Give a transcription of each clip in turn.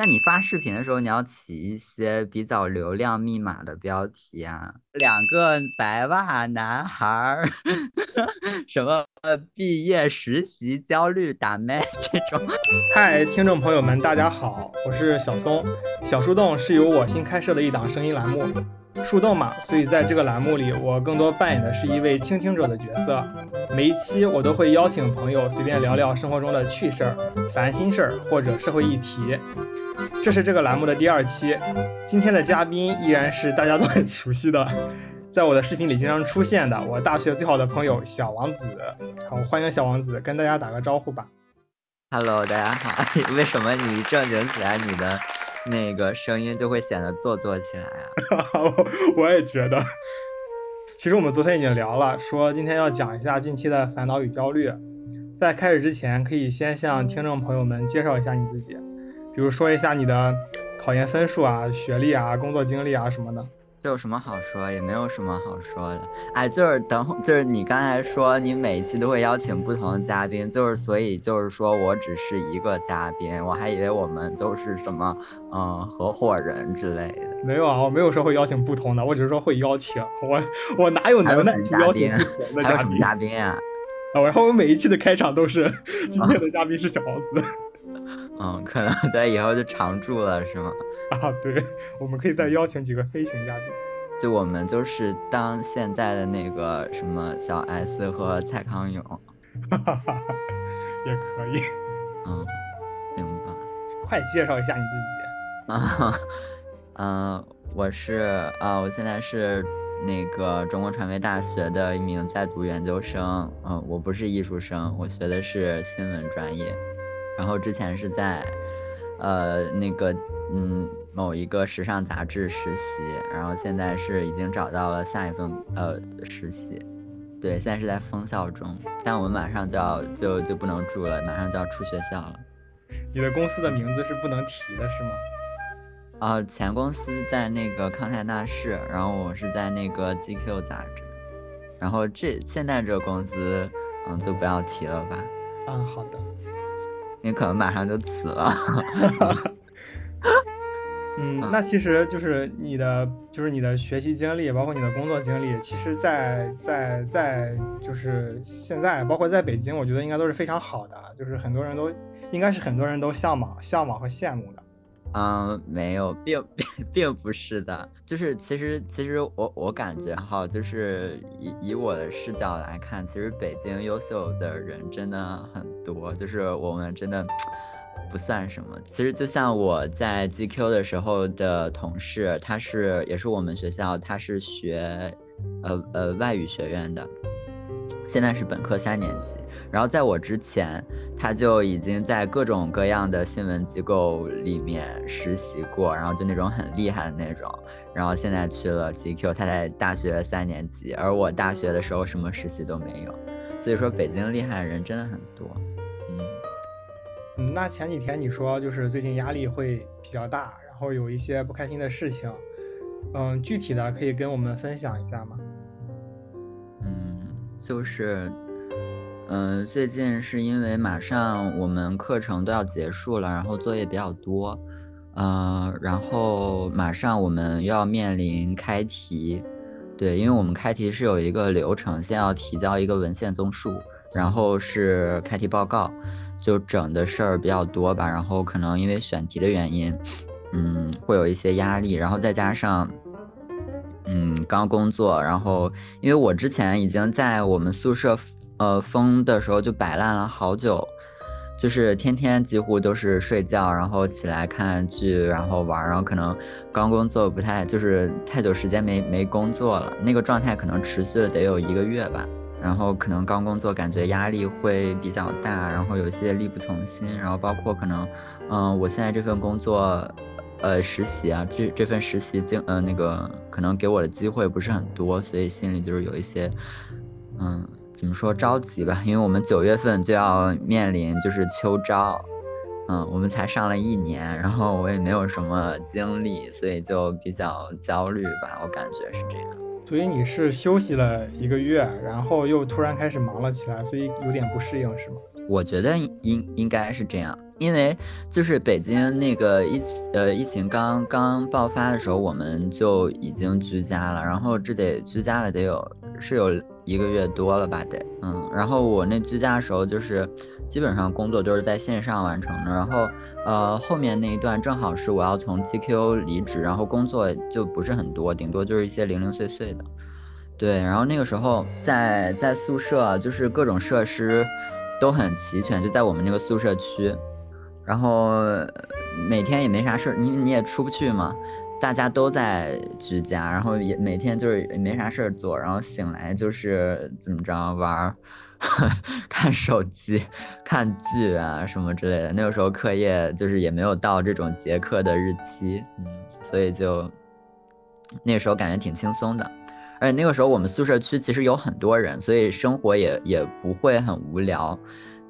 但你发视频的时候，你要起一些比较流量密码的标题啊，两个白袜男孩，什么毕业实习焦虑打麦这种。嗨，听众朋友们，大家好，我是小松。小树洞是由我新开设的一档声音栏目，树洞嘛，所以在这个栏目里，我更多扮演的是一位倾听者的角色。每一期我都会邀请朋友随便聊聊生活中的趣事儿、烦心事儿或者社会议题。这是这个栏目的第二期，今天的嘉宾依然是大家都很熟悉的，在我的视频里经常出现的我大学最好的朋友小王子。好，欢迎小王子，跟大家打个招呼吧。Hello，大家好。为什么你正经起来，你的那个声音就会显得做作起来啊？我也觉得。其实我们昨天已经聊了，说今天要讲一下近期的烦恼与焦虑。在开始之前，可以先向听众朋友们介绍一下你自己。比如说一下你的考研分数啊、学历啊、工作经历啊什么的，这有什么好说？也没有什么好说的。哎，就是等会，就是你刚才说你每一期都会邀请不同的嘉宾，就是所以就是说我只是一个嘉宾，我还以为我们就是什么嗯合伙人之类的。没有啊，我没有说会邀请不同的，我只是说会邀请我，我哪有能耐去邀请不同的嘉宾？还有什么嘉宾啊？啊，然后我每一期的开场都是今天的嘉宾是小王子。嗯，可能在以后就常驻了，是吗？啊，对，我们可以再邀请几个飞行嘉宾。就我们就是当现在的那个什么小 S 和蔡康永，也可以。嗯，行吧。快介绍一下你自己。啊，嗯，我是啊，我现在是那个中国传媒大学的一名在读研究生。嗯，我不是艺术生，我学的是新闻专业。然后之前是在，呃，那个，嗯，某一个时尚杂志实习，然后现在是已经找到了下一份呃实习，对，现在是在封校中，但我们马上就要就就不能住了，马上就要出学校了。你的公司的名字是不能提的，是吗？啊，前公司在那个康泰纳仕，然后我是在那个 GQ 杂志，然后这现在这个公司，嗯，就不要提了吧。嗯，好的。你可能马上就辞了。嗯，那其实就是你的，就是你的学习经历，包括你的工作经历，其实，在在在，就是现在，包括在北京，我觉得应该都是非常好的，就是很多人都应该是很多人都向往、向往和羡慕的。嗯，没有，并并并不是的，就是其实其实我我感觉哈，就是以以我的视角来看，其实北京优秀的人真的很多，就是我们真的不算什么。其实就像我在 GQ 的时候的同事，他是也是我们学校，他是学呃呃外语学院的，现在是本科三年级。然后在我之前，他就已经在各种各样的新闻机构里面实习过，然后就那种很厉害的那种。然后现在去了 GQ，他在大学三年级，而我大学的时候什么实习都没有。所以说北京厉害的人真的很多。嗯，那前几天你说就是最近压力会比较大，然后有一些不开心的事情，嗯，具体的可以跟我们分享一下吗？就是。嗯，最近是因为马上我们课程都要结束了，然后作业比较多，嗯，然后马上我们要面临开题，对，因为我们开题是有一个流程，先要提交一个文献综述，然后是开题报告，就整的事儿比较多吧，然后可能因为选题的原因，嗯，会有一些压力，然后再加上，嗯，刚工作，然后因为我之前已经在我们宿舍。呃，封的时候就摆烂了好久，就是天天几乎都是睡觉，然后起来看剧，然后玩，然后可能刚工作不太，就是太久时间没没工作了，那个状态可能持续了得有一个月吧，然后可能刚工作感觉压力会比较大，然后有些力不从心，然后包括可能，嗯，我现在这份工作，呃，实习啊，这这份实习经，呃，那个可能给我的机会不是很多，所以心里就是有一些，嗯。怎么说着急吧？因为我们九月份就要面临就是秋招，嗯，我们才上了一年，然后我也没有什么经历，所以就比较焦虑吧。我感觉是这样。所以你是休息了一个月，然后又突然开始忙了起来，所以有点不适应是吗？我觉得应应该是这样。因为就是北京那个疫呃疫情刚刚爆发的时候，我们就已经居家了，然后这得居家了得有是有一个月多了吧得，嗯，然后我那居家的时候就是基本上工作都是在线上完成的，然后呃后面那一段正好是我要从 GQ 离职，然后工作就不是很多，顶多就是一些零零碎碎的，对，然后那个时候在在宿舍就是各种设施都很齐全，就在我们那个宿舍区。然后每天也没啥事儿，你你也出不去嘛，大家都在居家，然后也每天就是也没啥事儿做，然后醒来就是怎么着玩儿，看手机、看剧啊什么之类的。那个时候课业就是也没有到这种结课的日期，嗯，所以就那个时候感觉挺轻松的，而且那个时候我们宿舍区其实有很多人，所以生活也也不会很无聊。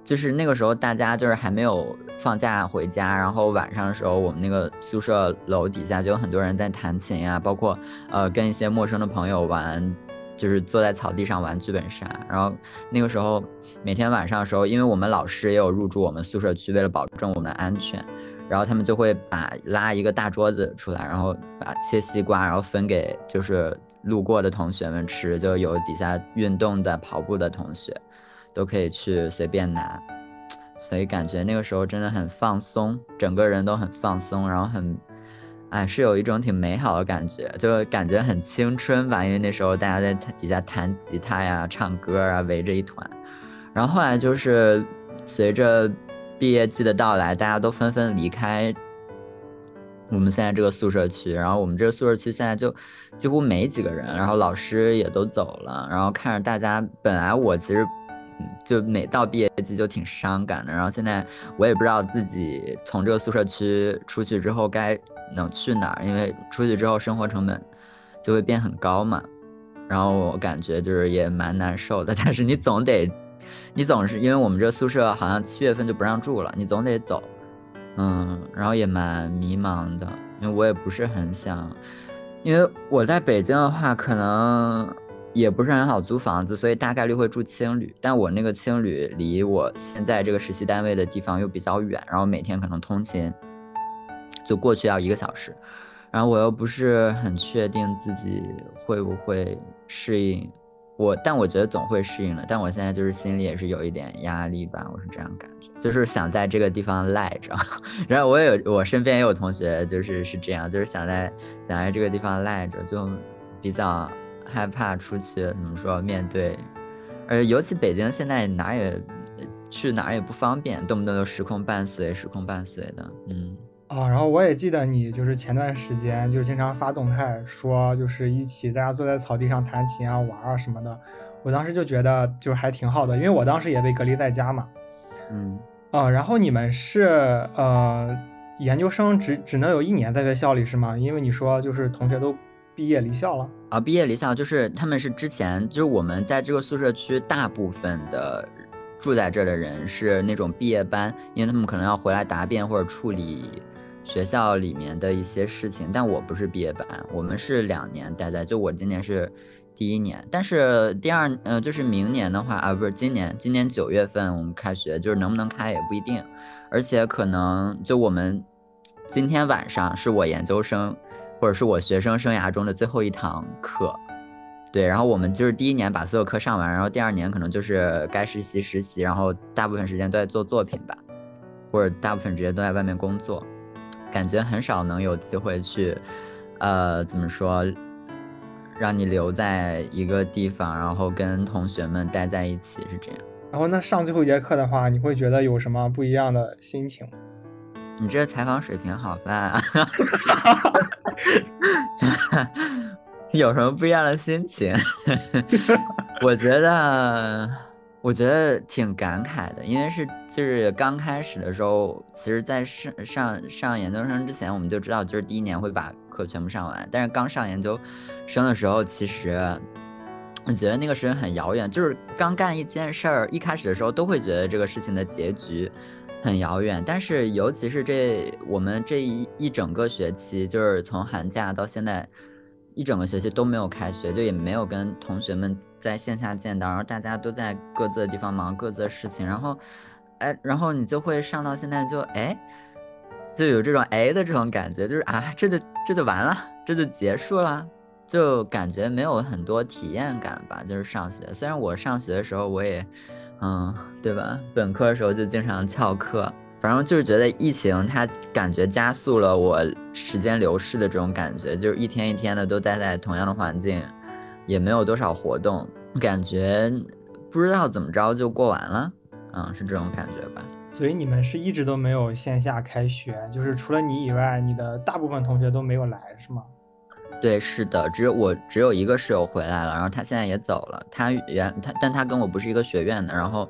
就是那个时候，大家就是还没有放假回家，然后晚上的时候，我们那个宿舍楼底下就有很多人在弹琴呀，包括呃跟一些陌生的朋友玩，就是坐在草地上玩剧本杀。然后那个时候每天晚上的时候，因为我们老师也有入住我们宿舍区，为了保证我们的安全，然后他们就会把拉一个大桌子出来，然后把切西瓜，然后分给就是路过的同学们吃，就有底下运动的、跑步的同学。都可以去随便拿，所以感觉那个时候真的很放松，整个人都很放松，然后很，哎，是有一种挺美好的感觉，就感觉很青春吧。因为那时候大家在底下弹吉他呀、唱歌啊，围着一团。然后后来就是随着毕业季的到来，大家都纷纷离开我们现在这个宿舍区，然后我们这个宿舍区现在就几乎没几个人，然后老师也都走了，然后看着大家，本来我其实。就每到毕业季就挺伤感的，然后现在我也不知道自己从这个宿舍区出去之后该能去哪儿，因为出去之后生活成本就会变很高嘛。然后我感觉就是也蛮难受的，但是你总得，你总是因为我们这宿舍好像七月份就不让住了，你总得走，嗯，然后也蛮迷茫的，因为我也不是很想，因为我在北京的话可能。也不是很好租房子，所以大概率会住青旅。但我那个青旅离我现在这个实习单位的地方又比较远，然后每天可能通勤就过去要一个小时，然后我又不是很确定自己会不会适应。我但我觉得总会适应的。但我现在就是心里也是有一点压力吧，我是这样感觉，就是想在这个地方赖着。然后我也有我身边也有同学就是是这样，就是想在想在这个地方赖着，就比较。害怕出去怎么说面对，而尤其北京现在哪也去哪也不方便，动不动就时空伴随，时空伴随的，嗯啊。然后我也记得你就是前段时间就是经常发动态说就是一起大家坐在草地上弹琴啊玩啊什么的，我当时就觉得就还挺好的，因为我当时也被隔离在家嘛，嗯啊。然后你们是呃研究生只只能有一年在学校里是吗？因为你说就是同学都。毕业离校了啊！毕业离校就是他们是之前就是我们在这个宿舍区大部分的住在这的人是那种毕业班，因为他们可能要回来答辩或者处理学校里面的一些事情。但我不是毕业班，我们是两年待在，就我今年是第一年，但是第二呃就是明年的话啊不是今年，今年九月份我们开学，就是能不能开也不一定，而且可能就我们今天晚上是我研究生。或者是我学生生涯中的最后一堂课，对，然后我们就是第一年把所有课上完，然后第二年可能就是该实习实习，然后大部分时间都在做作品吧，或者大部分时间都在外面工作，感觉很少能有机会去，呃，怎么说，让你留在一个地方，然后跟同学们待在一起是这样。然后那上最后一节课的话，你会觉得有什么不一样的心情？你这采访水平好烂，有什么不一样的心情？我觉得，我觉得挺感慨的，因为是就是刚开始的时候，其实，在上上上研究生之前，我们就知道就是第一年会把课全部上完，但是刚上研究生的时候，其实我觉得那个时间很遥远，就是刚干一件事儿，一开始的时候都会觉得这个事情的结局。很遥远，但是尤其是这我们这一一整个学期，就是从寒假到现在一整个学期都没有开学，就也没有跟同学们在线下见到，然后大家都在各自的地方忙各自的事情，然后哎，然后你就会上到现在就哎，就有这种哎的这种感觉，就是啊，这就这就完了，这就结束了，就感觉没有很多体验感吧。就是上学，虽然我上学的时候我也，嗯，对吧？本科的时候就经常翘课。反正就是觉得疫情，它感觉加速了我时间流逝的这种感觉，就是一天一天的都待在同样的环境，也没有多少活动，感觉不知道怎么着就过完了，嗯，是这种感觉吧。所以你们是一直都没有线下开学，就是除了你以外，你的大部分同学都没有来，是吗？对，是的，只有我只有一个室友回来了，然后他现在也走了，他原他但他跟我不是一个学院的，然后，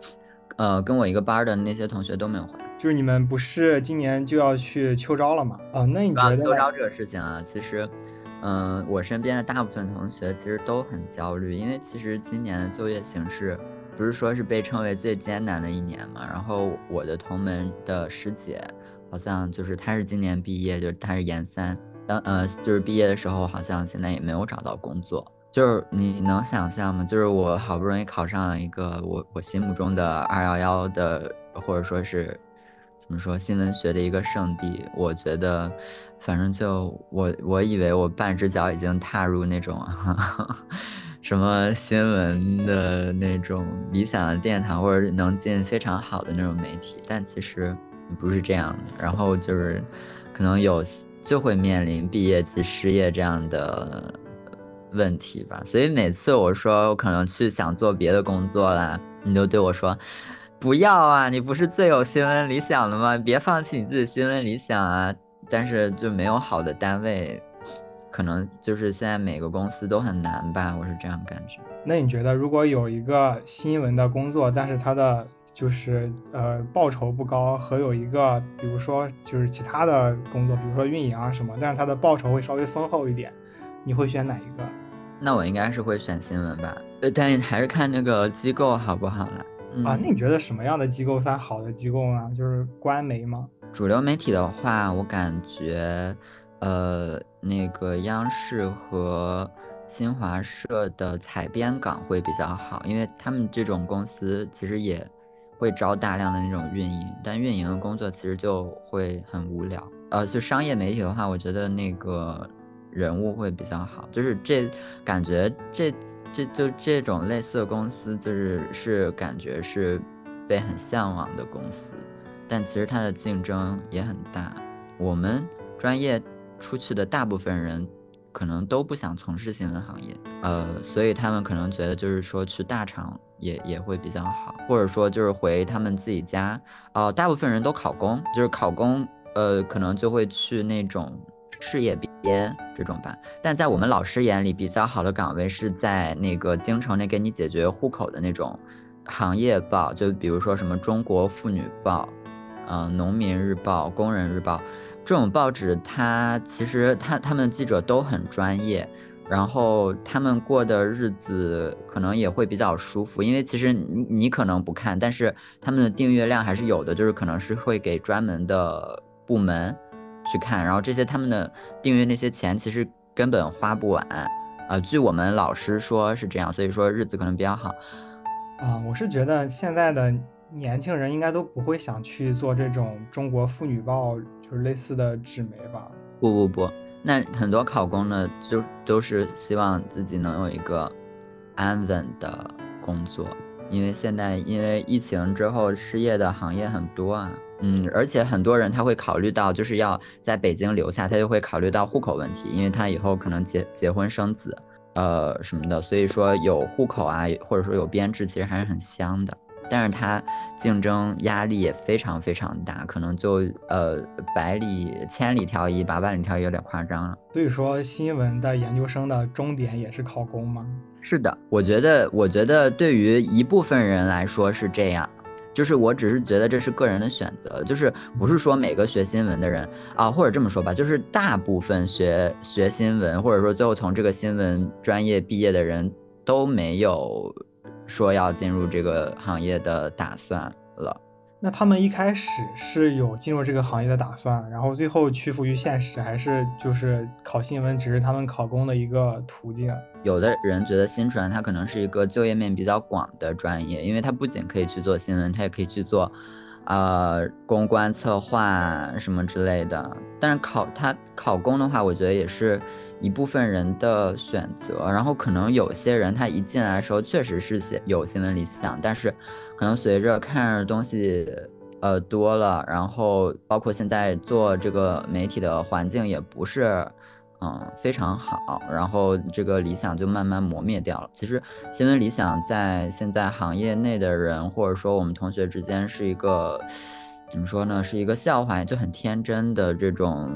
呃，跟我一个班的那些同学都没有回来。就是你们不是今年就要去秋招了吗？啊，那你觉得秋招这个事情啊，其实，嗯，我身边的大部分同学其实都很焦虑，因为其实今年的就业形势不是说是被称为最艰难的一年嘛。然后我的同门的师姐，好像就是她是今年毕业，就是她是研三，当呃就是毕业的时候，好像现在也没有找到工作。就是你能想象吗？就是我好不容易考上了一个我我心目中的二幺幺的，或者说是。怎么说？新闻学的一个圣地，我觉得，反正就我，我以为我半只脚已经踏入那种 什么新闻的那种理想的殿堂，或者能进非常好的那种媒体，但其实不是这样的。然后就是，可能有就会面临毕业即失业这样的问题吧。所以每次我说我可能去想做别的工作啦，你都对我说。不要啊！你不是最有新闻理想的吗？别放弃你自己新闻理想啊！但是就没有好的单位，可能就是现在每个公司都很难吧，我是这样感觉。那你觉得，如果有一个新闻的工作，但是它的就是呃报酬不高，和有一个比如说就是其他的工作，比如说运营啊什么，但是它的报酬会稍微丰厚一点，你会选哪一个？那我应该是会选新闻吧，呃，但还是看那个机构好不好了。啊，那你觉得什么样的机构算好的机构呢？就是官媒吗？主流媒体的话，我感觉，呃，那个央视和新华社的采编岗会比较好，因为他们这种公司其实也会招大量的那种运营，但运营的工作其实就会很无聊。呃，就商业媒体的话，我觉得那个。人物会比较好，就是这感觉，这这就这种类似的公司，就是是感觉是被很向往的公司，但其实它的竞争也很大。我们专业出去的大部分人，可能都不想从事新闻行业，呃，所以他们可能觉得就是说去大厂也也会比较好，或者说就是回他们自己家，哦，大部分人都考公，就是考公，呃，可能就会去那种。事业编这种吧，但在我们老师眼里，比较好的岗位是在那个京城内给你解决户口的那种行业报，就比如说什么《中国妇女报》、嗯，《农民日报》、《工人日报》这种报纸，它其实他他们记者都很专业，然后他们过的日子可能也会比较舒服，因为其实你你可能不看，但是他们的订阅量还是有的，就是可能是会给专门的部门。去看，然后这些他们的订阅那些钱其实根本花不完，啊，据我们老师说是这样，所以说日子可能比较好。啊，我是觉得现在的年轻人应该都不会想去做这种中国妇女报，就是类似的纸媒吧？不不不，那很多考公的就都是希望自己能有一个安稳的工作，因为现在因为疫情之后失业的行业很多啊。嗯，而且很多人他会考虑到，就是要在北京留下，他就会考虑到户口问题，因为他以后可能结结婚生子，呃什么的，所以说有户口啊，或者说有编制，其实还是很香的。但是它竞争压力也非常非常大，可能就呃百里千里挑一，吧万里挑一有点夸张了。所以说，新闻的研究生的终点也是考公吗？是的，我觉得，我觉得对于一部分人来说是这样。就是我只是觉得这是个人的选择，就是不是说每个学新闻的人啊，或者这么说吧，就是大部分学学新闻，或者说最后从这个新闻专业毕业的人都没有说要进入这个行业的打算了。那他们一开始是有进入这个行业的打算，然后最后屈服于现实，还是就是考新闻只是他们考公的一个途径？有的人觉得新传它可能是一个就业面比较广的专业，因为它不仅可以去做新闻，它也可以去做，呃，公关策划什么之类的。但是考它考公的话，我觉得也是一部分人的选择。然后可能有些人他一进来的时候确实是写有新闻理想，但是可能随着看东西呃多了，然后包括现在做这个媒体的环境也不是。嗯，非常好。然后这个理想就慢慢磨灭掉了。其实新闻理想在现在行业内的人，或者说我们同学之间，是一个怎么说呢？是一个笑话，就很天真的这种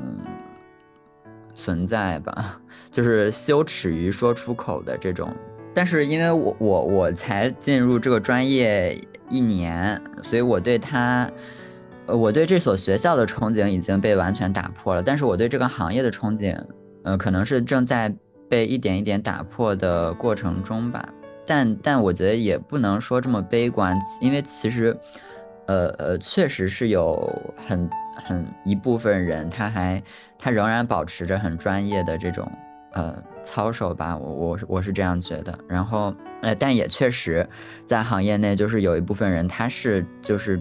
存在吧，就是羞耻于说出口的这种。但是因为我我我才进入这个专业一年，所以我对他，呃，我对这所学校的憧憬已经被完全打破了。但是我对这个行业的憧憬。呃，可能是正在被一点一点打破的过程中吧，但但我觉得也不能说这么悲观，因为其实，呃呃，确实是有很很一部分人，他还他仍然保持着很专业的这种呃操守吧，我我我是这样觉得。然后呃，但也确实在行业内，就是有一部分人他是就是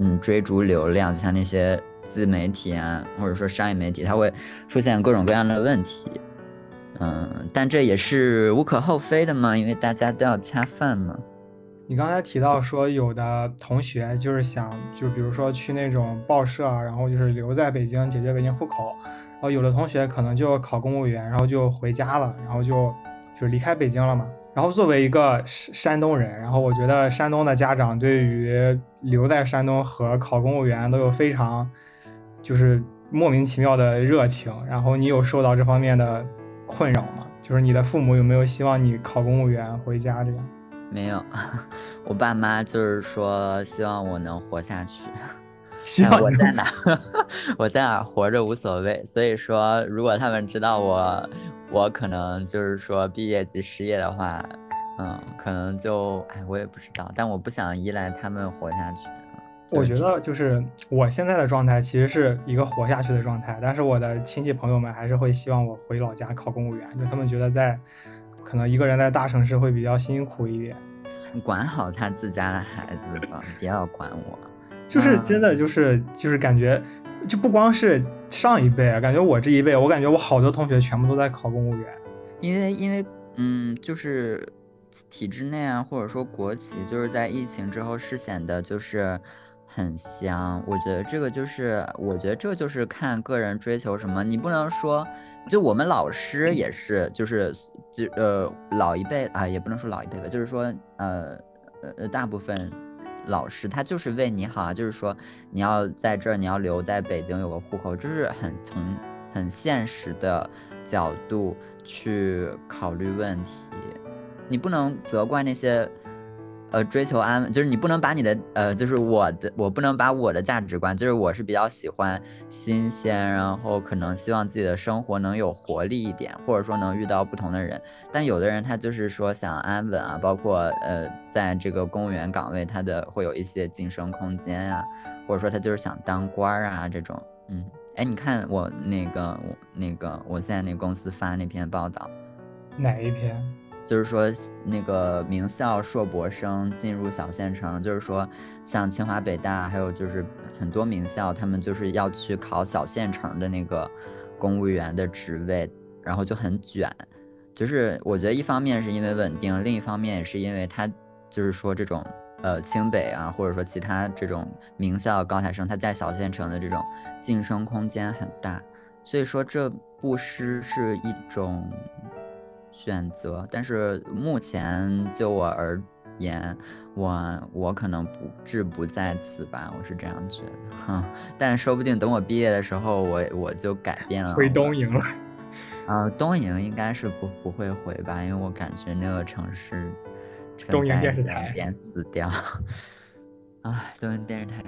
嗯追逐流量，就像那些。自媒体啊，或者说商业媒体，它会出现各种各样的问题，嗯，但这也是无可厚非的嘛，因为大家都要恰饭嘛。你刚才提到说，有的同学就是想，就比如说去那种报社，然后就是留在北京解决北京户口，然后有的同学可能就考公务员，然后就回家了，然后就就离开北京了嘛。然后作为一个山山东人，然后我觉得山东的家长对于留在山东和考公务员都有非常。就是莫名其妙的热情，然后你有受到这方面的困扰吗？就是你的父母有没有希望你考公务员回家这样？没有，我爸妈就是说希望我能活下去。希望 我在哪，我在哪活着无所谓。所以说，如果他们知道我，我可能就是说毕业即失业的话，嗯，可能就哎，我也不知道。但我不想依赖他们活下去。我觉得就是我现在的状态其实是一个活下去的状态，但是我的亲戚朋友们还是会希望我回老家考公务员，就他们觉得在可能一个人在大城市会比较辛苦一点。管好他自家的孩子吧，不要管我。就是真的就是就是感觉就不光是上一辈啊，感觉我这一辈，我感觉我好多同学全部都在考公务员，因为因为嗯，就是体制内啊，或者说国企，就是在疫情之后是显得就是。很香，我觉得这个就是，我觉得这就是看个人追求什么。你不能说，就我们老师也是，就是就呃老一辈啊，也不能说老一辈吧，就是说呃呃大部分老师他就是为你好啊，就是说你要在这儿，你要留在北京有个户口，就是很从很现实的角度去考虑问题，你不能责怪那些。呃，追求安稳，就是你不能把你的呃，就是我的，我不能把我的价值观，就是我是比较喜欢新鲜，然后可能希望自己的生活能有活力一点，或者说能遇到不同的人。但有的人他就是说想安稳啊，包括呃，在这个公务员岗位，他的会有一些晋升空间啊，或者说他就是想当官啊这种。嗯，哎，你看我那个我那个我现在那公司发那篇报道，哪一篇？就是说，那个名校硕博生进入小县城，就是说，像清华、北大，还有就是很多名校，他们就是要去考小县城的那个公务员的职位，然后就很卷。就是我觉得一方面是因为稳定，另一方面也是因为他就是说这种呃清北啊，或者说其他这种名校高材生，他在小县城的这种晋升空间很大，所以说这不失是一种。选择，但是目前就我而言，我我可能不志不在此吧，我是这样觉得哈。但说不定等我毕业的时候，我我就改变了，回东营了。啊，东营应该是不不会回吧，因为我感觉那个城市东营电视台点死掉。啊，东营电视台。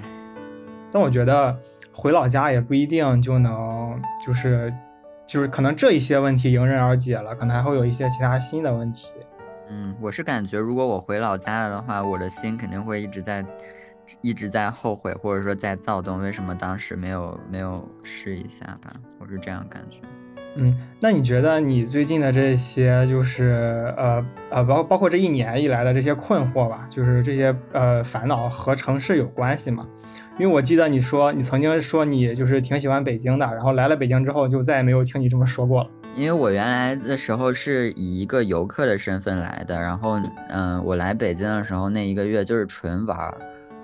但我觉得回老家也不一定就能就是。就是可能这一些问题迎刃而解了，可能还会有一些其他新的问题。嗯，我是感觉如果我回老家了的话，我的心肯定会一直在，一直在后悔，或者说在躁动，为什么当时没有没有试一下吧？我是这样感觉。嗯，那你觉得你最近的这些就是呃呃，包包括这一年以来的这些困惑吧，就是这些呃烦恼和城市有关系吗？因为我记得你说你曾经说你就是挺喜欢北京的，然后来了北京之后就再也没有听你这么说过了。因为我原来的时候是以一个游客的身份来的，然后嗯，我来北京的时候那一个月就是纯玩儿，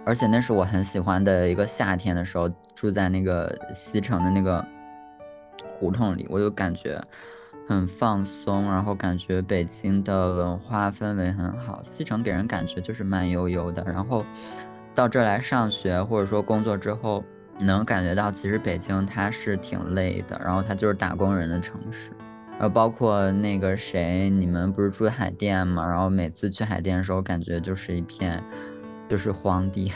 而且那是我很喜欢的一个夏天的时候，住在那个西城的那个胡同里，我就感觉很放松，然后感觉北京的文化氛围很好。西城给人感觉就是慢悠悠的，然后到这儿来上学或者说工作之后，能感觉到其实北京它是挺累的，然后它就是打工人的城市。然后包括那个谁，你们不是住海淀嘛？然后每次去海淀的时候，感觉就是一片，就是荒地，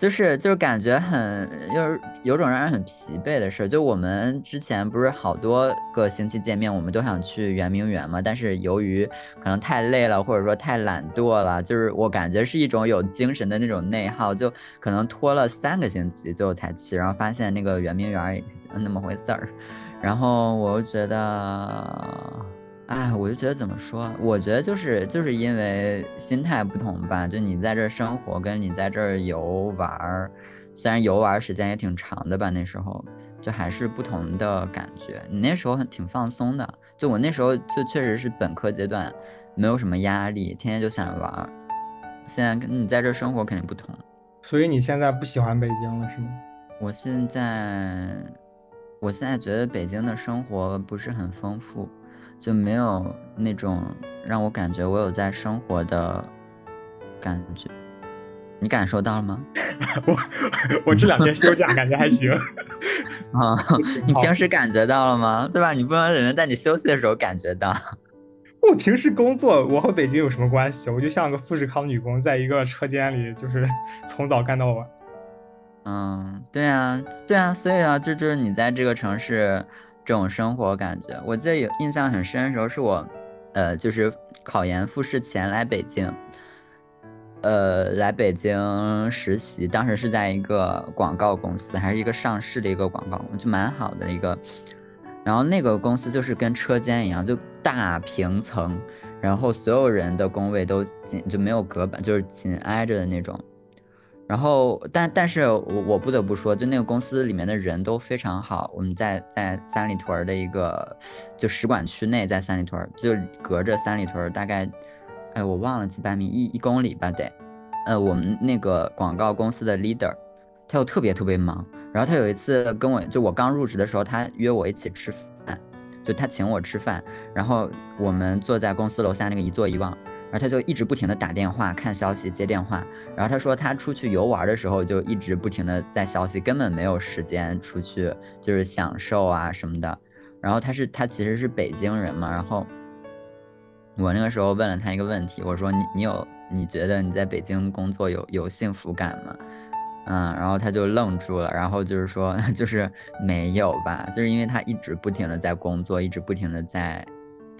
就是就是感觉很，就是有种让人很疲惫的事。就我们之前不是好多个星期见面，我们都想去圆明园嘛，但是由于可能太累了，或者说太懒惰了，就是我感觉是一种有精神的那种内耗，就可能拖了三个星期最后才去，然后发现那个圆明园也那么回事儿。然后我又觉得，哎，我就觉得怎么说？我觉得就是就是因为心态不同吧。就你在这生活，跟你在这儿游玩儿，虽然游玩时间也挺长的吧，那时候就还是不同的感觉。你那时候很挺放松的，就我那时候就确实是本科阶段，没有什么压力，天天就想着玩儿。现在跟你在这生活肯定不同。所以你现在不喜欢北京了是吗？我现在。我现在觉得北京的生活不是很丰富，就没有那种让我感觉我有在生活的感觉。你感受到了吗？我我这两天休假，感觉还行。啊，你平时感觉到了吗？对吧？你不能人在你休息的时候感觉到。我平时工作，我和北京有什么关系？我就像个富士康女工，在一个车间里，就是从早干到晚。嗯，对啊，对啊，所以啊，就就是你在这个城市这种生活感觉，我记得有印象很深的时候，是我，呃，就是考研复试前来北京，呃，来北京实习，当时是在一个广告公司，还是一个上市的一个广告，就蛮好的一个，然后那个公司就是跟车间一样，就大平层，然后所有人的工位都紧，就没有隔板，就是紧挨着的那种。然后，但但是我我不得不说，就那个公司里面的人都非常好。我们在在三里屯的一个就使馆区内，在三里屯就隔着三里屯大概，哎，我忘了几百米，一一公里吧得。呃，我们那个广告公司的 leader，他又特别特别忙。然后他有一次跟我就我刚入职的时候，他约我一起吃饭，就他请我吃饭，然后我们坐在公司楼下那个一坐一望。然后他就一直不停的打电话、看消息、接电话。然后他说他出去游玩的时候就一直不停的在消息，根本没有时间出去就是享受啊什么的。然后他是他其实是北京人嘛。然后我那个时候问了他一个问题，我说你你有你觉得你在北京工作有有幸福感吗？嗯，然后他就愣住了，然后就是说 就是没有吧，就是因为他一直不停的在工作，一直不停的在。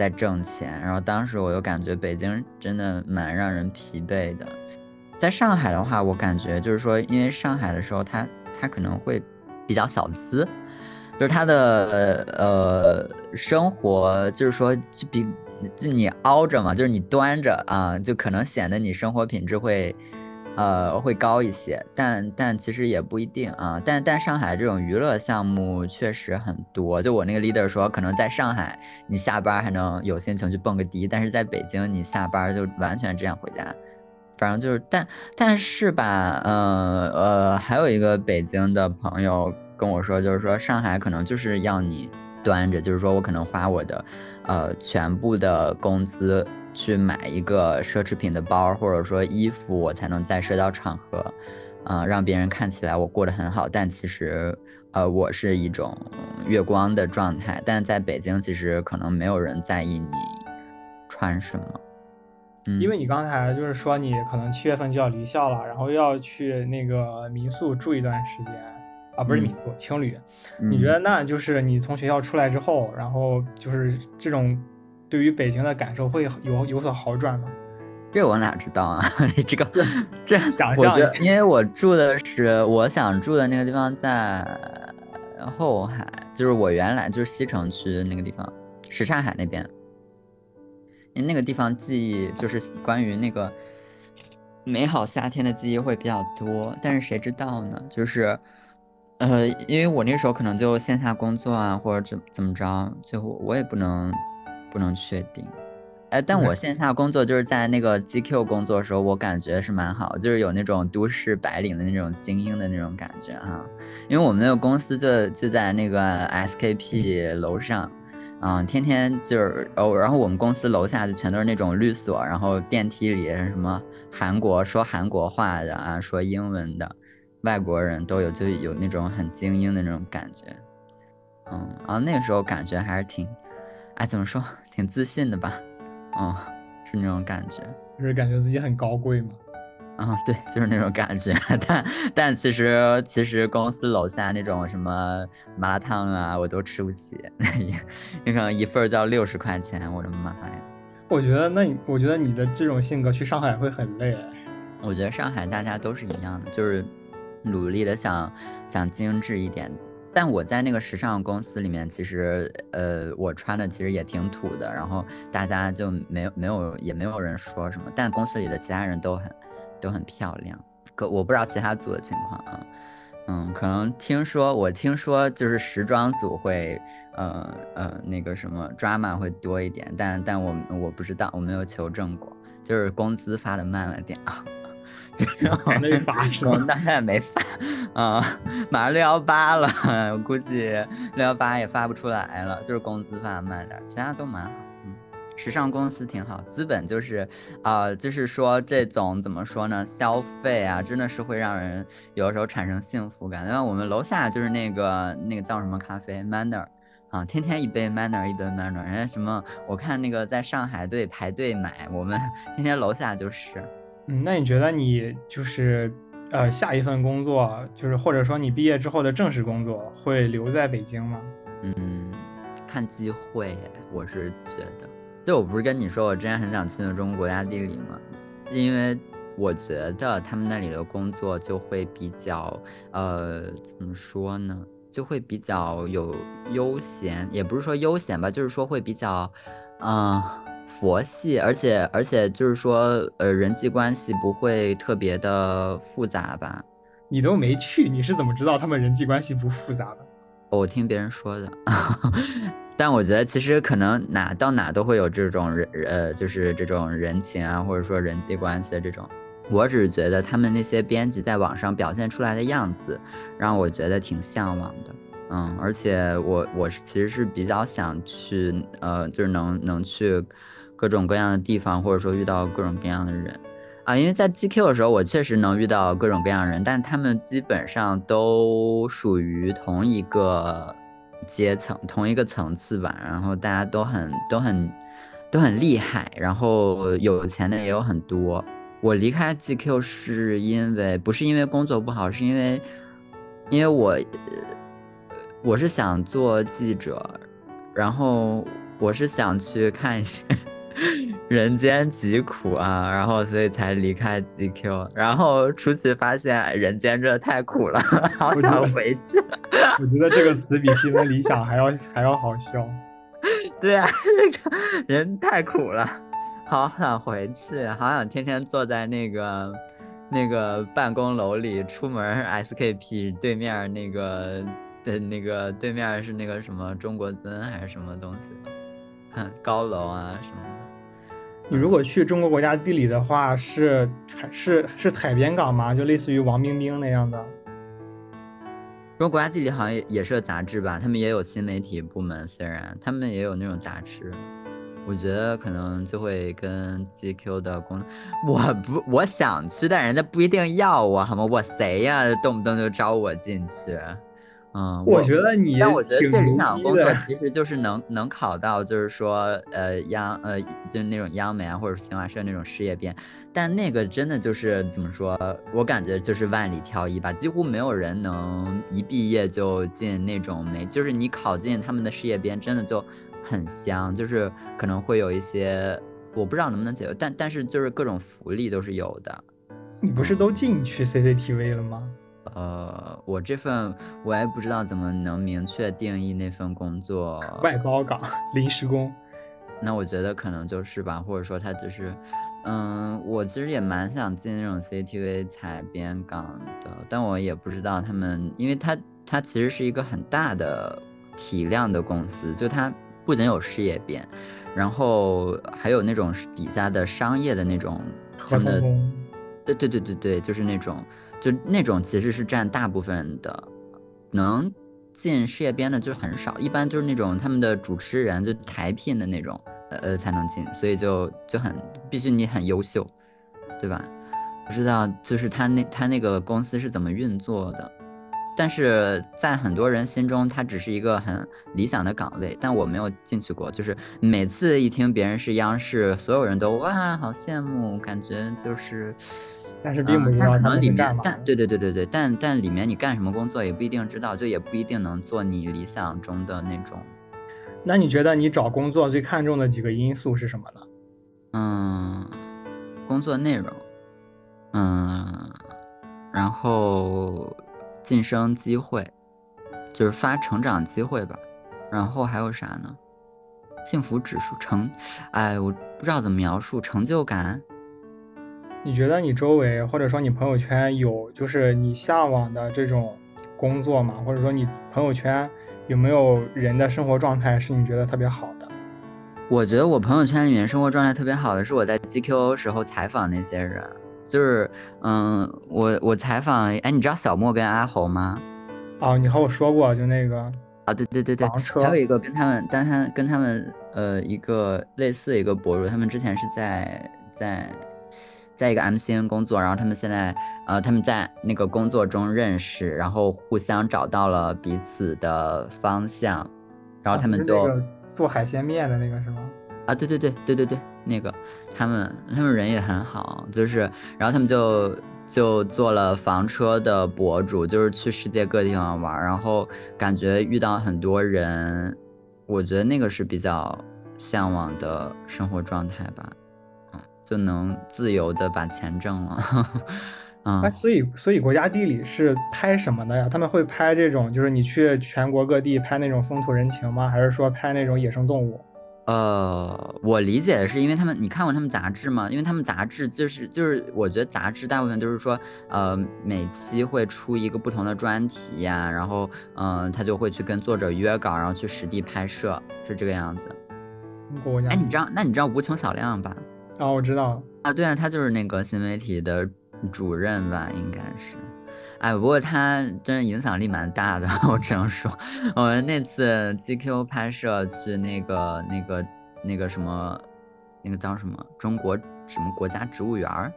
在挣钱，然后当时我又感觉北京真的蛮让人疲惫的。在上海的话，我感觉就是说，因为上海的时候，它它可能会比较小资，就是它的呃生活，就是说就比就你凹着嘛，就是你端着啊，就可能显得你生活品质会。呃，会高一些，但但其实也不一定啊。但但上海这种娱乐项目确实很多。就我那个 leader 说，可能在上海你下班还能有心情去蹦个迪，但是在北京你下班就完全这样回家。反正就是，但但是吧，嗯呃，还有一个北京的朋友跟我说，就是说上海可能就是要你端着，就是说我可能花我的呃全部的工资。去买一个奢侈品的包，或者说衣服，我才能在社交场合，嗯，让别人看起来我过得很好。但其实，呃，我是一种月光的状态。但在北京，其实可能没有人在意你穿什么，因为你刚才就是说你可能七月份就要离校了，然后要去那个民宿住一段时间啊，不是民宿，青旅。你觉得那就是你从学校出来之后，然后就是这种。对于北京的感受会有有所好转吗？这我哪知道啊？你 这个这想象一下，因为我住的是我想住的那个地方在后海，就是我原来就是西城区那个地方，什刹海那边。那个地方记忆就是关于那个美好夏天的记忆会比较多，但是谁知道呢？就是，呃，因为我那时候可能就线下工作啊，或者怎怎么着，就我也不能不能确定。哎，但我线下工作就是在那个 GQ 工作的时候，我感觉是蛮好，就是有那种都市白领的那种精英的那种感觉哈。因为我们那个公司就就在那个 SKP 楼上，嗯，天天就是哦，然后我们公司楼下就全都是那种律所，然后电梯里什么韩国说韩国话的啊，说英文的外国人都有，就有那种很精英的那种感觉，嗯，然后那个时候感觉还是挺，哎，怎么说，挺自信的吧。嗯，是那种感觉，就是感觉自己很高贵嘛。嗯，对，就是那种感觉。但但其实其实公司楼下那种什么麻辣烫啊，我都吃不起。你可能一份就要六十块钱，我的妈呀！我觉得那你，我觉得你的这种性格去上海会很累。我觉得上海大家都是一样的，就是努力的想想精致一点。但我在那个时尚公司里面，其实，呃，我穿的其实也挺土的，然后大家就没有没有也没有人说什么。但公司里的其他人都很都很漂亮，可我不知道其他组的情况啊，嗯，可能听说我听说就是时装组会，呃呃那个什么 drama 会多一点，但但我我不知道，我没有求证过，就是工资发的慢了点啊。还 没发是吗？大概也没发啊，马上六幺八了，我 估计六幺八也发不出来了，就是工资发慢点，其他都蛮好。嗯，时尚公司挺好，资本就是，啊，就是说这种怎么说呢？消费啊，真的是会让人有的时候产生幸福感。因为我们楼下就是那个那个叫什么咖啡，Manner，啊，天天一杯 Manner，一杯 Manner，人家什么，我看那个在上海队排队买，我们天天楼下就是。嗯，那你觉得你就是，呃，下一份工作，就是或者说你毕业之后的正式工作，会留在北京吗？嗯，看机会，我是觉得，就我不是跟你说我之前很想去那中国国家地理吗？因为我觉得他们那里的工作就会比较，呃，怎么说呢？就会比较有悠闲，也不是说悠闲吧，就是说会比较，嗯。佛系，而且而且就是说，呃，人际关系不会特别的复杂吧？你都没去，你是怎么知道他们人际关系不复杂的？我听别人说的。但我觉得其实可能哪到哪都会有这种人，呃，就是这种人情啊，或者说人际关系的这种。我只是觉得他们那些编辑在网上表现出来的样子，让我觉得挺向往的。嗯，而且我我是其实是比较想去，呃，就是能能去。各种各样的地方，或者说遇到各种各样的人，啊，因为在 GQ 的时候，我确实能遇到各种各样的人，但他们基本上都属于同一个阶层、同一个层次吧。然后大家都很、都很、都很厉害，然后有钱的也有很多。我离开 GQ 是因为不是因为工作不好，是因为因为我我是想做记者，然后我是想去看一些。人间疾苦啊，然后所以才离开 GQ，然后出去发现人间真的太苦了，好想回去。我觉得这个词比新闻理想还要还要好笑。对啊，这个人太苦了，好想回去，好想天天坐在那个那个办公楼里，出门 SKP 对面那个的那个对面是那个什么中国尊还是什么东西，高楼啊什么的。你如果去中国国家地理的话，是海是是海边港吗？就类似于王冰冰那样的。中国国家地理好像也也是个杂志吧？他们也有新媒体部门，虽然他们也有那种杂志。我觉得可能就会跟 GQ 的工，我不我想去，但人家不一定要我，好吗？我谁呀？动不动就招我进去。嗯，我觉得你，但我觉得最理想的工作其实就是能能考到，就是说，呃，央呃，就是那种央媒啊，或者新华社那种事业编，但那个真的就是怎么说，我感觉就是万里挑一吧，几乎没有人能一毕业就进那种媒，就是你考进他们的事业编，真的就很香，就是可能会有一些，我不知道能不能解决，但但是就是各种福利都是有的。你不是都进去 CCTV 了吗？呃，我这份我也不知道怎么能明确定义那份工作，外包岗临时工。那我觉得可能就是吧，或者说他只是嗯，我其实也蛮想进那种 CTV 采编岗的，但我也不知道他们，因为它它其实是一个很大的体量的公司，就它不仅有事业编，然后还有那种底下的商业的那种合同工。对对对对对，就是那种，就那种其实是占大部分的，能进事业编的就很少，一般就是那种他们的主持人就台聘的那种。呃才能进，所以就就很必须你很优秀，对吧？不知道就是他那他那个公司是怎么运作的，但是在很多人心中，它只是一个很理想的岗位。但我没有进去过，就是每次一听别人是央视，所有人都哇好羡慕，感觉就是，但是并不知道可能里面，但对对对对对，但但里面你干什么工作也不一定知道，就也不一定能做你理想中的那种。那你觉得你找工作最看重的几个因素是什么呢？嗯，工作内容，嗯，然后晋升机会，就是发成长机会吧。然后还有啥呢？幸福指数成，哎，我不知道怎么描述成就感。你觉得你周围或者说你朋友圈有就是你向往的这种工作吗？或者说你朋友圈？有没有人的生活状态是你觉得特别好的？我觉得我朋友圈里面生活状态特别好的是我在 GQ 时候采访那些人，就是嗯，我我采访，哎，你知道小莫跟阿红吗？哦，你和我说过，就那个啊，对对对对，还有一个跟他们，但他跟他们呃一个类似一个博主，他们之前是在在。在一个 MCN 工作，然后他们现在，呃，他们在那个工作中认识，然后互相找到了彼此的方向，然后他们就做海鲜面的那个是吗？啊，对对对对对对，那个他们他们人也很好，就是，然后他们就就做了房车的博主，就是去世界各地方玩，然后感觉遇到很多人，我觉得那个是比较向往的生活状态吧。就能自由的把钱挣了，啊，所以所以国家地理是拍什么的呀？他们会拍这种，就是你去全国各地拍那种风土人情吗？还是说拍那种野生动物？呃，我理解的是，因为他们，你看过他们杂志吗？因为他们杂志就是就是，我觉得杂志大部分都是说，呃，每期会出一个不同的专题呀，然后嗯，他就会去跟作者约稿，然后去实地拍摄，是这个样子。哎，你知道，那你知道无穷小亮吧？啊，我知道啊，对啊，他就是那个新媒体的主任吧，应该是。哎，不过他真的影响力蛮大的，我只能说，我们那次 GQ 拍摄去那个那个那个什么，那个叫什么中国什么国家植物园儿，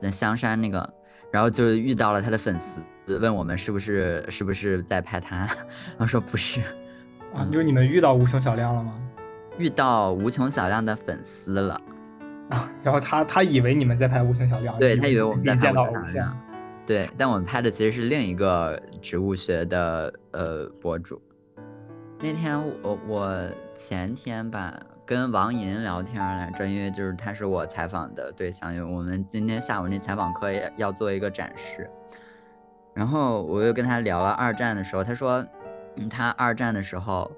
在香山那个，然后就遇到了他的粉丝，问我们是不是是不是在拍他，然后说不是。啊，就是你们遇到无穷小亮了吗？遇到无穷小亮的粉丝了。啊，然后他他以为你们在拍《无穷小亮》，对他以为我们在拍《无穷小亮》，对，但我们拍的其实是另一个植物学的呃博主。那天我我前天吧跟王银聊天来着，因为就是他是我采访的对象，因为我们今天下午那采访课也要做一个展示。然后我又跟他聊了二战的时候，他说，嗯，他二战的时候。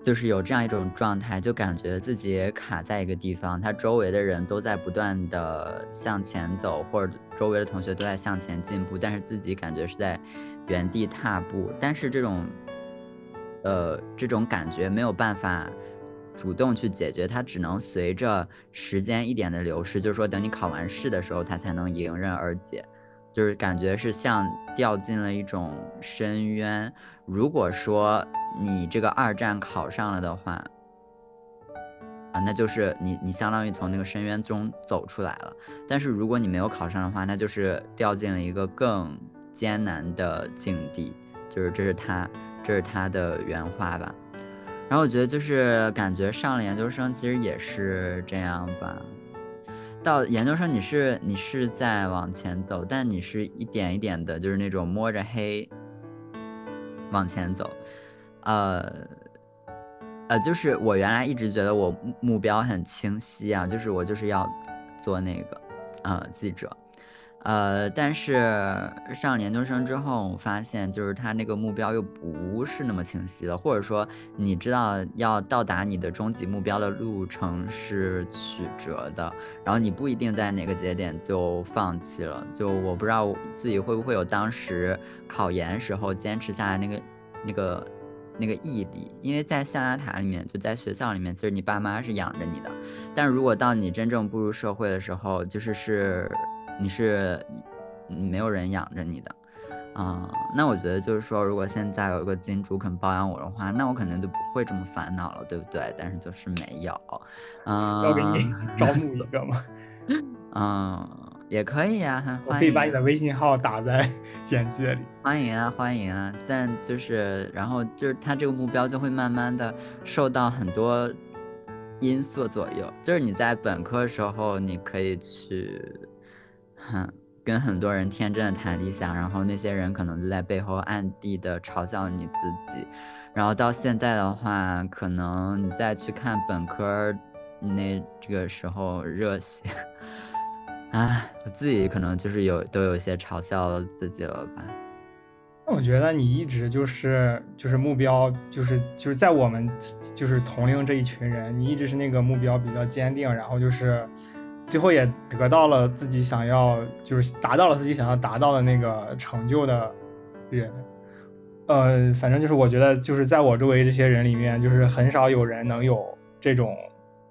就是有这样一种状态，就感觉自己卡在一个地方，他周围的人都在不断的向前走，或者周围的同学都在向前进步，但是自己感觉是在原地踏步。但是这种，呃，这种感觉没有办法主动去解决，它只能随着时间一点的流逝，就是说等你考完试的时候，它才能迎刃而解。就是感觉是像掉进了一种深渊。如果说你这个二战考上了的话，啊，那就是你你相当于从那个深渊中走出来了。但是如果你没有考上的话，那就是掉进了一个更艰难的境地。就是这是他这是他的原话吧。然后我觉得就是感觉上了研究生其实也是这样吧。到研究生你是你是在往前走，但你是一点一点的，就是那种摸着黑。往前走，呃，呃，就是我原来一直觉得我目标很清晰啊，就是我就是要做那个，呃，记者，呃，但是上研究生之后，我发现就是他那个目标又不是那么清晰了，或者说你知道要到达你的终极目标的路程是曲折的，然后你不一定在哪个节点就放弃了。就我不知道自己会不会有当时考研时候坚持下来那个那个那个毅力，因为在象牙塔里面，就在学校里面，其实你爸妈是养着你的，但如果到你真正步入社会的时候，就是是。你是没有人养着你的，啊，那我觉得就是说，如果现在有一个金主肯包养我的话，那我可能就不会这么烦恼了，对不对？但是就是没有，嗯，要给你招募一个吗？嗯，也可以啊，我可以把你的微信号打在 简介里，欢迎啊，欢迎啊。但就是，然后就是他这个目标就会慢慢的受到很多因素左右，就是你在本科的时候，你可以去。很跟很多人天真的谈理想，然后那些人可能就在背后暗地的嘲笑你自己，然后到现在的话，可能你再去看本科那这个时候热血，啊，我自己可能就是有都有些嘲笑自己了吧。那我觉得你一直就是就是目标就是就是在我们就是同龄这一群人，你一直是那个目标比较坚定，然后就是。最后也得到了自己想要，就是达到了自己想要达到的那个成就的人，呃，反正就是我觉得就是在我周围这些人里面，就是很少有人能有这种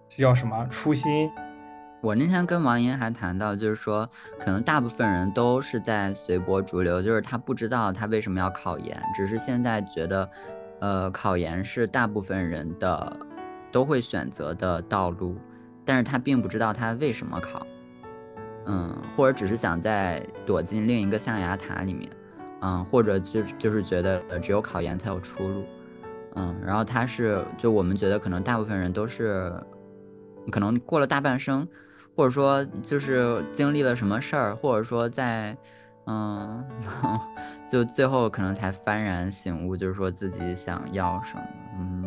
叫什么初心。我那天跟王莹还谈到，就是说可能大部分人都是在随波逐流，就是他不知道他为什么要考研，只是现在觉得，呃，考研是大部分人的都会选择的道路。但是他并不知道他为什么考，嗯，或者只是想在躲进另一个象牙塔里面，嗯，或者就就是觉得只有考研才有出路，嗯，然后他是就我们觉得可能大部分人都是，可能过了大半生，或者说就是经历了什么事儿，或者说在，嗯，就最后可能才幡然醒悟，就是说自己想要什么，嗯。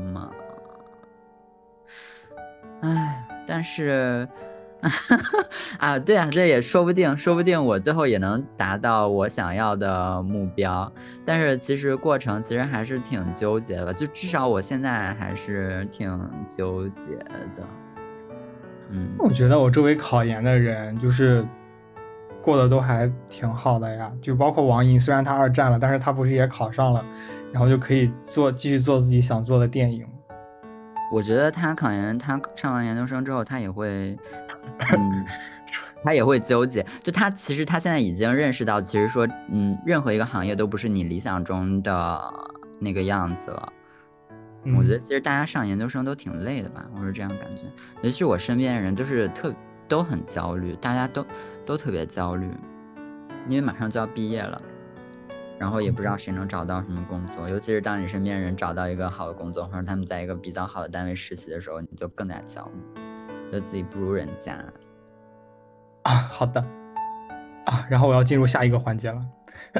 但是，啊，对啊，这也说不定，说不定我最后也能达到我想要的目标。但是其实过程其实还是挺纠结的，就至少我现在还是挺纠结的。嗯，我觉得我周围考研的人就是过得都还挺好的呀，就包括王莹，虽然他二战了，但是他不是也考上了，然后就可以做继续做自己想做的电影。我觉得他考研，他上完研究生之后，他也会，嗯，他也会纠结。就他其实他现在已经认识到，其实说，嗯，任何一个行业都不是你理想中的那个样子了。我觉得其实大家上研究生都挺累的吧，我是这样感觉。尤其是我身边的人都是特都很焦虑，大家都都特别焦虑，因为马上就要毕业了。然后也不知道谁能找到什么工作，尤其是当你身边人找到一个好的工作，或者他们在一个比较好的单位实习的时候，你就更加焦虑，觉得自己不如人家。啊，好的。啊，然后我要进入下一个环节了。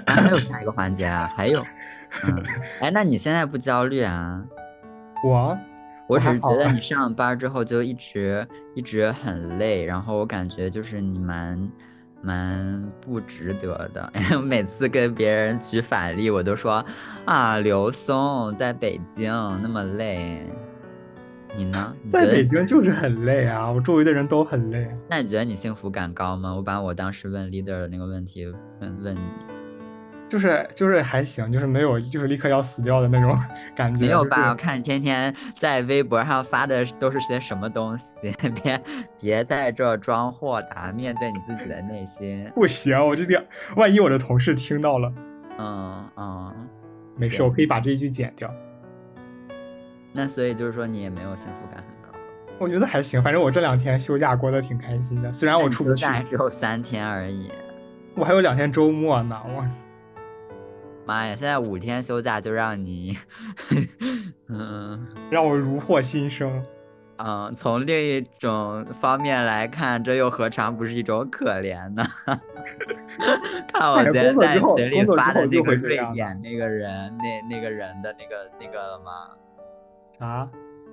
还有下一个 环节啊？还有？嗯，哎，那你现在不焦虑啊？我，我只是觉得你上班之后就一直一直很累，然后我感觉就是你蛮。蛮不值得的。每次跟别人举反例，我都说啊，刘松在北京那么累，你呢？在北京就是很累啊，我周围的人都很累。那你觉得你幸福感高吗？我把我当时问 leader 的那个问题问问你。就是就是还行，就是没有就是立刻要死掉的那种 感觉。没有吧？我看你天天在微博上发的都是些什么东西？别别在这装豁达，面对你自己的内心。不行，我这点万一我的同事听到了，嗯嗯，没事，我可以把这一句剪掉。那所以就是说你也没有幸福感很高。我觉得还行，反正我这两天休假过得挺开心的，虽然我出不去。休假只有三天而已。我还有两天周末呢，我。妈呀！现在五天休假就让你，嗯，让我如获新生。嗯，从另一种方面来看，这又何尝不是一种可怜呢？看我今天在群里发的那个瑞典那个人，那那个人的那个那个了吗？啊？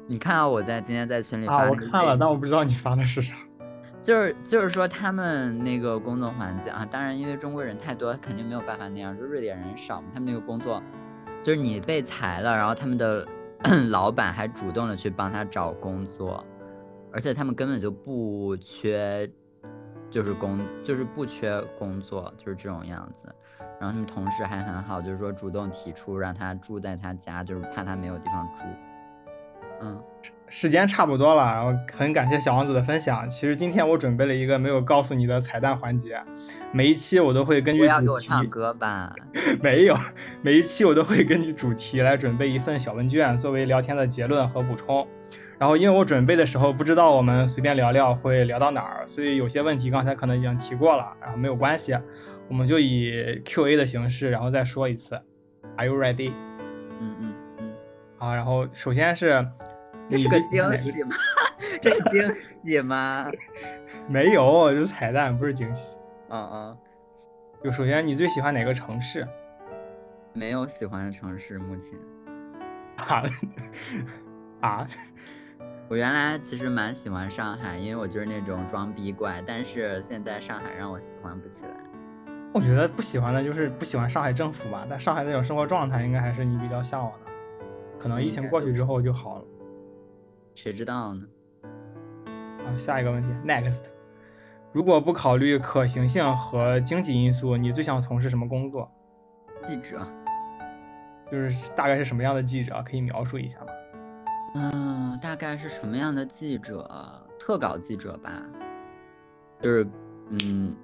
你看到我在今天在群里发？我看了，但我不知道你发的是啥。就是就是说他们那个工作环境啊，当然因为中国人太多，肯定没有办法那样。就瑞典人少嘛，他们那个工作，就是你被裁了，然后他们的 老板还主动的去帮他找工作，而且他们根本就不缺，就是工就是不缺工作，就是这种样子。然后他们同事还很好，就是说主动提出让他住在他家，就是怕他没有地方住。嗯。时间差不多了，然后很感谢小王子的分享。其实今天我准备了一个没有告诉你的彩蛋环节，每一期我都会根据主题唱歌吧？没有，每一期我都会根据主题来准备一份小问卷，作为聊天的结论和补充。然后因为我准备的时候不知道我们随便聊聊会聊到哪儿，所以有些问题刚才可能已经提过了，然后没有关系，我们就以 Q A 的形式，然后再说一次。Are you ready？嗯嗯嗯。好，然后首先是。这是个惊喜吗？这是惊喜吗？没有，是彩蛋，不是惊喜。嗯嗯。就首先，你最喜欢哪个城市？没有喜欢的城市，目前。啊 啊！我原来其实蛮喜欢上海，因为我就是那种装逼怪。但是现在上海让我喜欢不起来。我觉得不喜欢的就是不喜欢上海政府吧，但上海那种生活状态应该还是你比较向往的。可能疫情过去之后就好了。谁知道呢？好，下一个问题，next。如果不考虑可行性和经济因素，你最想从事什么工作？记者。就是大概是什么样的记者？可以描述一下吗？嗯，大概是什么样的记者？特稿记者吧。就是嗯，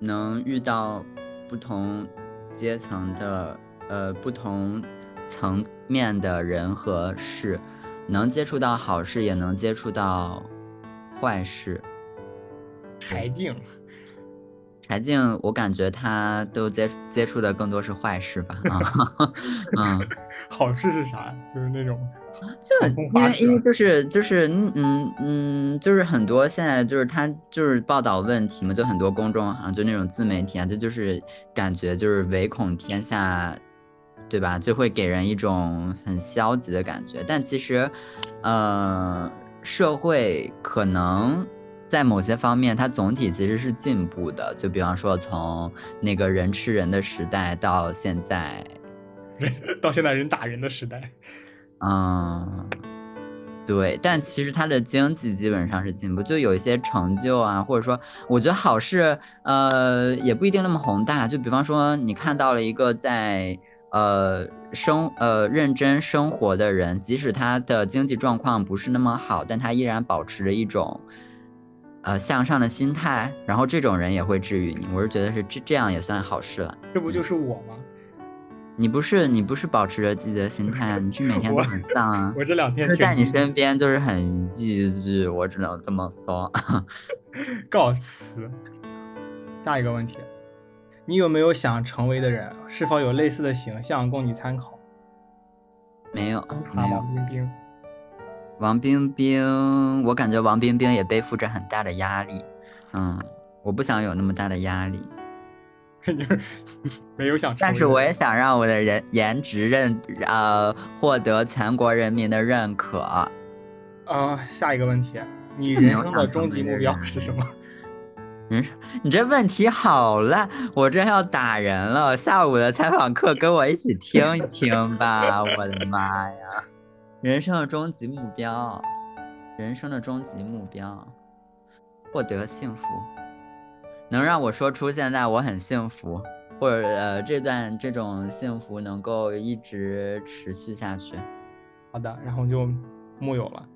能遇到不同阶层的呃不同层面的人和事。能接触到好事，也能接触到坏事。柴静，柴静，我感觉他都接接触的更多是坏事吧？啊，嗯，好事是啥？就是那种，就因为因为就是就是嗯嗯嗯，就是很多现在就是他就是报道问题嘛，就很多公众啊，就那种自媒体啊，这就是感觉就是唯恐天下。对吧？就会给人一种很消极的感觉。但其实，呃，社会可能在某些方面，它总体其实是进步的。就比方说，从那个人吃人的时代到现在，到现在人打人的时代。嗯，对。但其实它的经济基本上是进步，就有一些成就啊，或者说，我觉得好事，呃，也不一定那么宏大。就比方说，你看到了一个在。呃，生呃认真生活的人，即使他的经济状况不是那么好，但他依然保持着一种呃向上的心态，然后这种人也会治愈你。我是觉得是这这样也算好事了。这不就是我吗？你不是你不是保持着积极的心态，你是每天都很丧啊。我这两天在你身边就是很抑郁，我只能这么说。告辞。下一个问题。你有没有想成为的人？是否有类似的形象供你参考？没有，没有。王冰冰，王冰冰，我感觉王冰冰也背负着很大的压力。嗯，我不想有那么大的压力。就是 没有想，但是我也想让我的人颜值认呃获得全国人民的认可。呃，下一个问题，你 人生的终极目标是什么？你这问题好烂，我这要打人了。下午的采访课跟我一起听一听吧。我的妈呀！人生的终极目标，人生的终极目标，获得幸福，能让我说出现在我很幸福，或者呃这段这种幸福能够一直持续下去。好的，然后就木有了。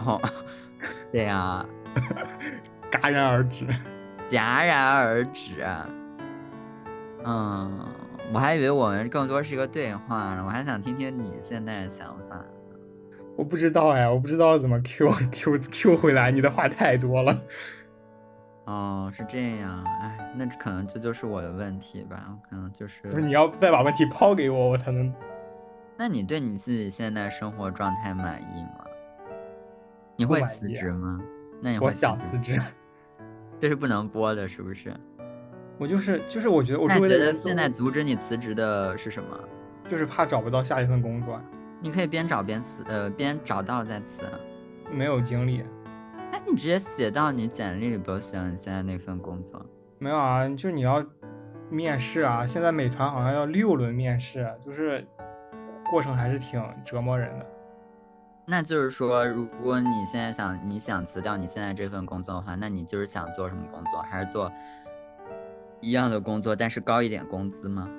哦，对呀。戛然而止，戛然而止。嗯，我还以为我们更多是一个对话呢，我还想听听你现在的想法。我不知道哎，我不知道怎么 Q Q Q 回来，你的话太多了。哦，是这样，哎，那可能这就是我的问题吧，可能就是。不是你要再把问题抛给我，我才能。那你对你自己现在生活状态满意吗？你会辞职吗？那你会？我想辞职。这是不能播的，是不是？我就是就是，我觉得我周围的人现在阻止你辞职的是什么？就是怕找不到下一份工作。你可以边找边辞，呃，边找到再辞。没有精力。那你直接写到你简历里不就行了？你现在那份工作？没有啊，就是你要面试啊。现在美团好像要六轮面试，就是过程还是挺折磨人的。那就是说，如果你现在想你想辞掉你现在这份工作的话，那你就是想做什么工作？还是做一样的工作，但是高一点工资吗？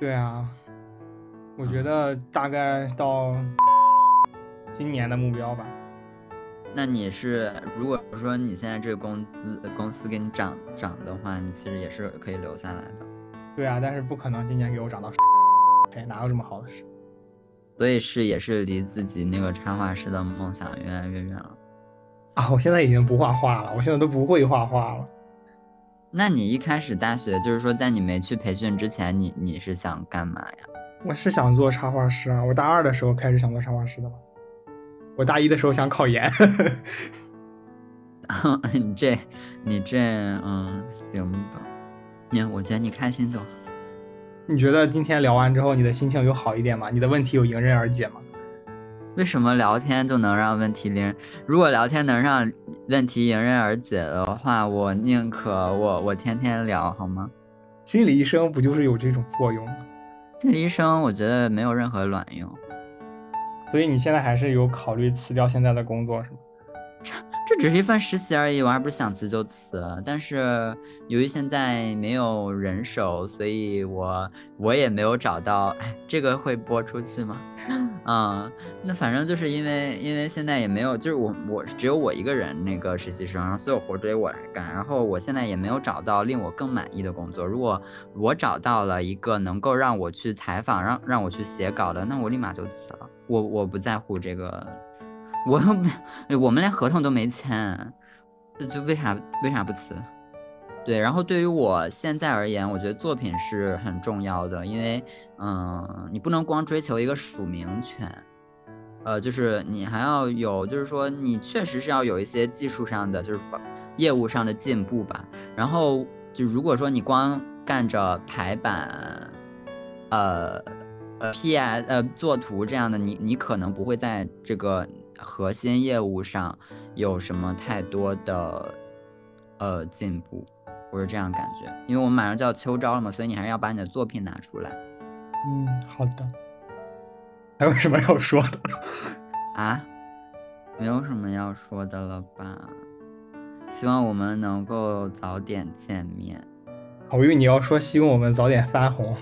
对啊，我觉得大概到 今年的目标吧。那你是如果说你现在这个工资公司给你涨涨的话，你其实也是可以留下来的。对啊，但是不可能今年给我涨到，哎，哪有这么好的事？所以是也是离自己那个插画师的梦想越来越远了。啊，我现在已经不画画了，我现在都不会画画了。那你一开始大学就是说在你没去培训之前，你你是想干嘛呀？我是想做插画师啊，我大二的时候开始想做插画师的嘛。我大一的时候想考研，你这，你这，嗯，行吧。你，我觉得你开心就好。你觉得今天聊完之后，你的心情有好一点吗？你的问题有迎刃而解吗？为什么聊天就能让问题迎？如果聊天能让问题迎刃而解的话，我宁可我我天天聊，好吗？心理医生不就是有这种作用吗？心理医生我觉得没有任何卵用。所以你现在还是有考虑辞掉现在的工作是吗？这这只是一份实习而已，我还不是想辞就辞。但是由于现在没有人手，所以我我也没有找到。哎，这个会播出去吗？嗯，那反正就是因为因为现在也没有，就是我我只有我一个人那个实习生，然后所有活都得我来干。然后我现在也没有找到令我更满意的工作。如果我找到了一个能够让我去采访、让让我去写稿的，那我立马就辞了。我我不在乎这个。我都没，我们连合同都没签，就为啥为啥不辞？对，然后对于我现在而言，我觉得作品是很重要的，因为，嗯，你不能光追求一个署名权，呃，就是你还要有，就是说你确实是要有一些技术上的，就是业务上的进步吧。然后就如果说你光干着排版，呃，呃，PS，呃，作图这样的，你你可能不会在这个。核心业务上有什么太多的呃进步，我是这样感觉，因为我们马上就要秋招了嘛，所以你还是要把你的作品拿出来。嗯，好的。还有什么要说的？啊？没有什么要说的了吧？希望我们能够早点见面。我以为你要说希望我们早点翻红。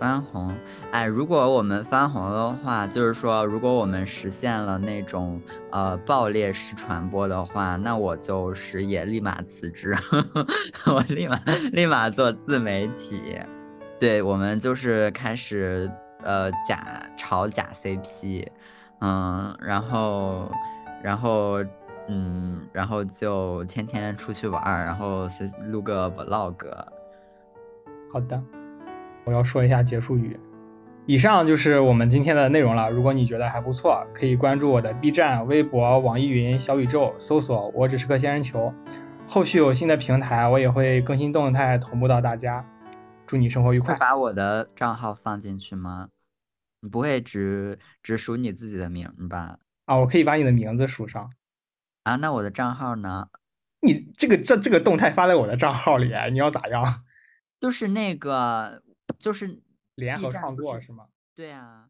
翻红，哎，如果我们翻红的话，就是说，如果我们实现了那种呃爆裂式传播的话，那我就是也立马辞职，我立马立马做自媒体。对，我们就是开始呃假炒假 CP，嗯，然后然后嗯，然后就天天出去玩，然后录个 vlog。好的。我要说一下结束语。以上就是我们今天的内容了。如果你觉得还不错，可以关注我的 B 站、微博、网易云、小宇宙，搜索“我只是个仙人球”。后续有新的平台，我也会更新动态同步到大家。祝你生活愉快。把我的账号放进去吗？你不会只只数你自己的名吧？啊，我可以把你的名字数上。啊，那我的账号呢？你这个这这个动态发在我的账号里，你要咋样？就是那个。就是联合创作是吗？对啊。